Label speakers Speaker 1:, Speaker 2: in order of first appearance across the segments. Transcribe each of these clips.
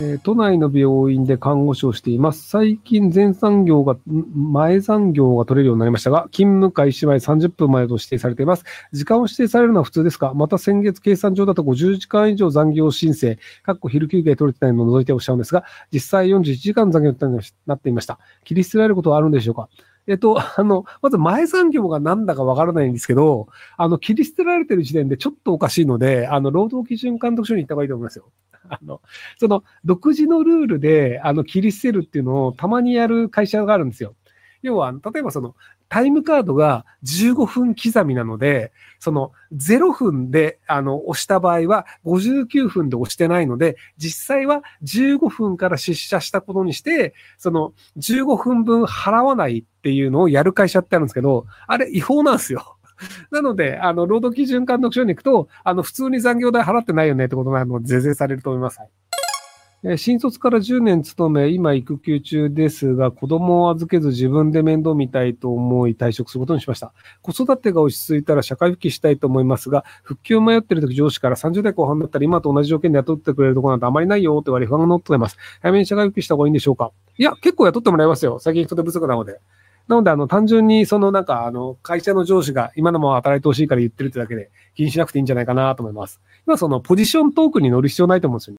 Speaker 1: え都内の病院で看護師をしています。最近前産業が、前残業が取れるようになりましたが、勤務開始前30分までと指定されています。時間を指定されるのは普通ですが、また先月計算上だと50時間以上残業申請、かっこ昼休憩取れてないのを除いておっしゃるんですが、実際41時間残業となっていました。切り捨てられることはあるんでしょうか？えっと、あの、まず前産業が何だかわからないんですけど、あの、切り捨てられてる時点でちょっとおかしいので、あの、労働基準監督署に行った方がいいと思いますよ。あの、その、独自のルールで、あの、切り捨てるっていうのをたまにやる会社があるんですよ。要は、例えばその、タイムカードが15分刻みなので、その0分であの押した場合は59分で押してないので、実際は15分から出社したことにして、その15分分払わないっていうのをやる会社ってあるんですけど、あれ違法なんですよ。なので、あの、労働基準監督署に行くと、あの、普通に残業代払ってないよねってことなので、是々されると思います。はいえー新卒から10年勤め、今育休中ですが、子供を預けず自分で面倒見たいと思い退職することにしました。子育てが落ち着いたら社会復帰したいと思いますが、復帰を迷っている時上司から30代後半だったら今と同じ条件で雇ってくれるところなんてあまりないよって言われ不安が乗ってます。早めに社会復帰した方がいいんでしょうか？いや、結構雇ってもらいますよ。最近人手不足なので。なので、あの、単純に、その、なんか、あの、会社の上司が今のまま働いてほしいから言ってるってだけで気にしなくていいんじゃないかなと思います。今、その、ポジショントークに乗る必要ないと思うんですよね。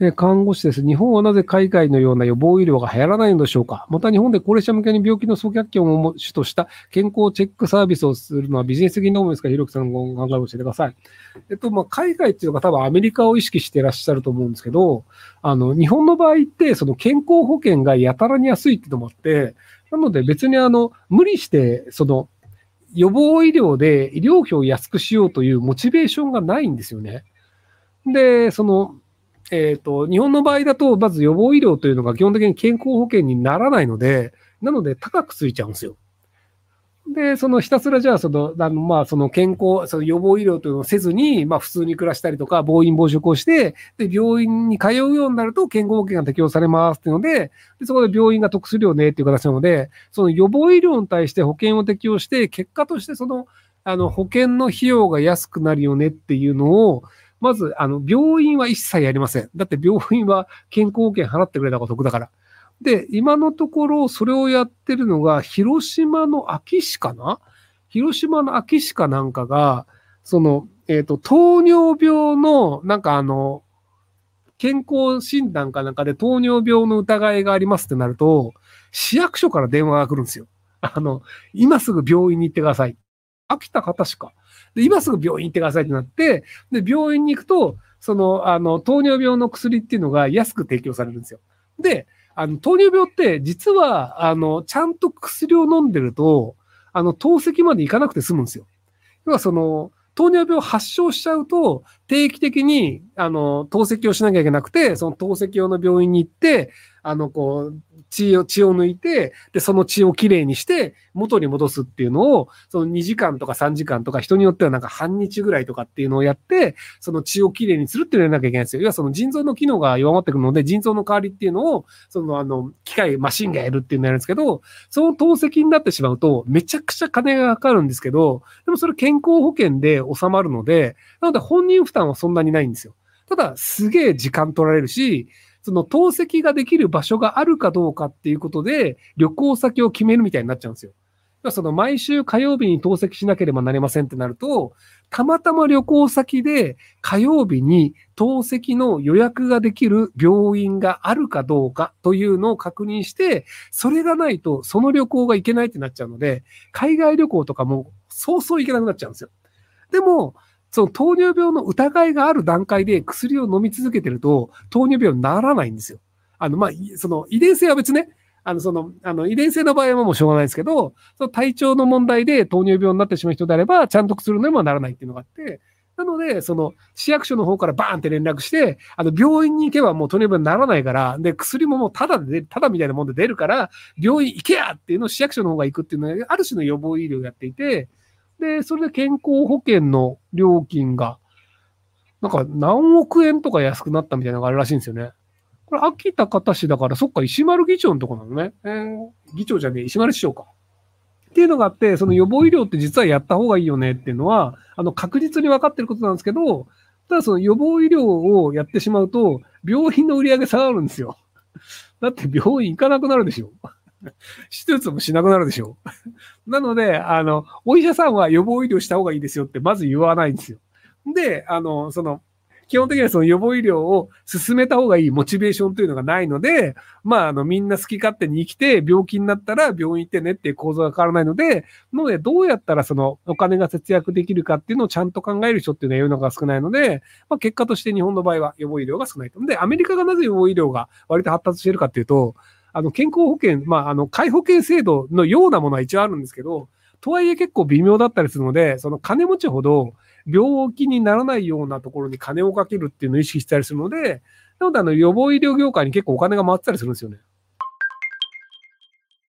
Speaker 1: え看護師です。日本はなぜ海外のような予防医療が流行らないのでしょうか？また日本で高齢者向けに病気の早期発見を主とした健康チェックサービスをするのはビジネス的にどう思いますか？ひろきさんのお考えを教えてください。えっと、まあ、海外っていうのが多分アメリカを意識していらっしゃると思うんですけど、あの、日本の場合って、その健康保険がやたらに安いってのもあって、なので別にあの、無理して、その、予防医療で医療費を安くしようというモチベーションがないんですよね。で、その、えっ、と、日本の場合だと、まず予防医療というのが基本的に健康保険にならないので、なので高くついちゃうんですよ。で、そのひたすらじゃあ、その、あの、まあ、その健康、その予防医療というのをせずに、まあ、普通に暮らしたりとか、暴飲暴食をして、で、病院に通うようになると健康保険が適用されますっていうので、でそこで病院が得するよねっていう形なので、その予防医療に対して保険を適用して、結果としてその、あの、保険の費用が安くなるよねっていうのを、まず、あの、病院は一切やりません。だって病院は健康保険払ってくれた方が得だから。で、今のところ、それをやってるのが、広島の安芸市かな？広島の安芸市かなんかが、その、えっ、と、糖尿病の、なんかあの、健康診断かなんかで糖尿病の疑いがありますってなると、市役所から電話が来るんですよ。あの、今すぐ病院に行ってください。秋田方しか。で、今すぐ病院行ってくださいってなって、で、病院に行くと、その、あの、糖尿病の薬っていうのが安く提供されるんですよ。で、あの、糖尿病って実は、あの、ちゃんと薬を飲んでると、あの、透析まで行かなくて済むんですよ。要はその、糖尿病発症しちゃうと、定期的に、あの、透析をしなきゃいけなくて、その透析用の病院に行って、あの、こう、血を、血を抜いて、で、その血をきれいにして、元に戻すっていうのを、その2時間とか3時間とか、人によってはなんか半日ぐらいとかっていうのをやって、その血をきれいにするっていうのをやらなきゃいけないんですよ。要はその腎臓の機能が弱まってくるので、腎臓の代わりっていうのを、そのあの、機械、マシンがやるっていうのをやるんですけど、その透析になってしまうと、めちゃくちゃ金がかかるんですけど、でもそれ健康保険で収まるので、なので本人負担はそんなにないんですよ。ただ、すげえ時間取られるし、その透析ができる場所があるかどうかっていうことで、旅行先を決めるみたいになっちゃうんですよ。その毎週火曜日に透析しなければなりませんってなると、たまたま旅行先で火曜日に透析の予約ができる病院があるかどうかというのを確認して、それがないとその旅行が行けないってなっちゃうので、海外旅行とかもそうそう行けなくなっちゃうんですよ。でも、その糖尿病の疑いがある段階で薬を飲み続けてると、糖尿病にならないんですよ。あの、まあ、その遺伝性は別ね、あの、その、あの、遺伝性の場合はもうしょうがないですけど、その体調の問題で糖尿病になってしまう人であれば、ちゃんと薬のにもならないっていうのがあって、なので、その、市役所の方からバーンって連絡して、あの、病院に行けばもう糖尿病にならないから、で、薬ももうただで、ただみたいなもんで出るから、病院行けやっていうのを市役所の方が行くっていうのは、ある種の予防医療をやっていて、で、それで健康保険の料金が、なんか何億円とか安くなったみたいなのがあるらしいんですよね。これ、秋田方市だから、そっか、石丸議長のとこなのね。えー議長じゃねえ、石丸市長か。っていうのがあって、その予防医療って実はやった方がいいよねっていうのは、あの、確実に分かってることなんですけど、ただその予防医療をやってしまうと、病院の売り上げ下がるんですよ。だって病院行かなくなるでしょ。手術もしなくなるでしょ。なので、あの、お医者さんは予防医療した方がいいですよってまず言わないんですよ。で、あの、その、基本的にはその予防医療を進めた方がいいモチベーションというのがないので、まあ、あの、みんな好き勝手に生きて、病気になったら病院行ってねっていう構造が変わらないので、ので、どうやったらそのお金が節約できるかっていうのをちゃんと考える人っていうのは世の中が少ないので、まあ、結果として日本の場合は予防医療が少ないと。で、アメリカがなぜ予防医療が割と発達してるかっていうと、あの、健康保険、まあ、あの、介保険制度のようなものは一応あるんですけど、とはいえ結構微妙だったりするので、その金持ちほど、病気にならないようなところに金をかけるっていうのを意識したりするので、なのであの予防医療業界に結構お金が回ってたりするんですよね。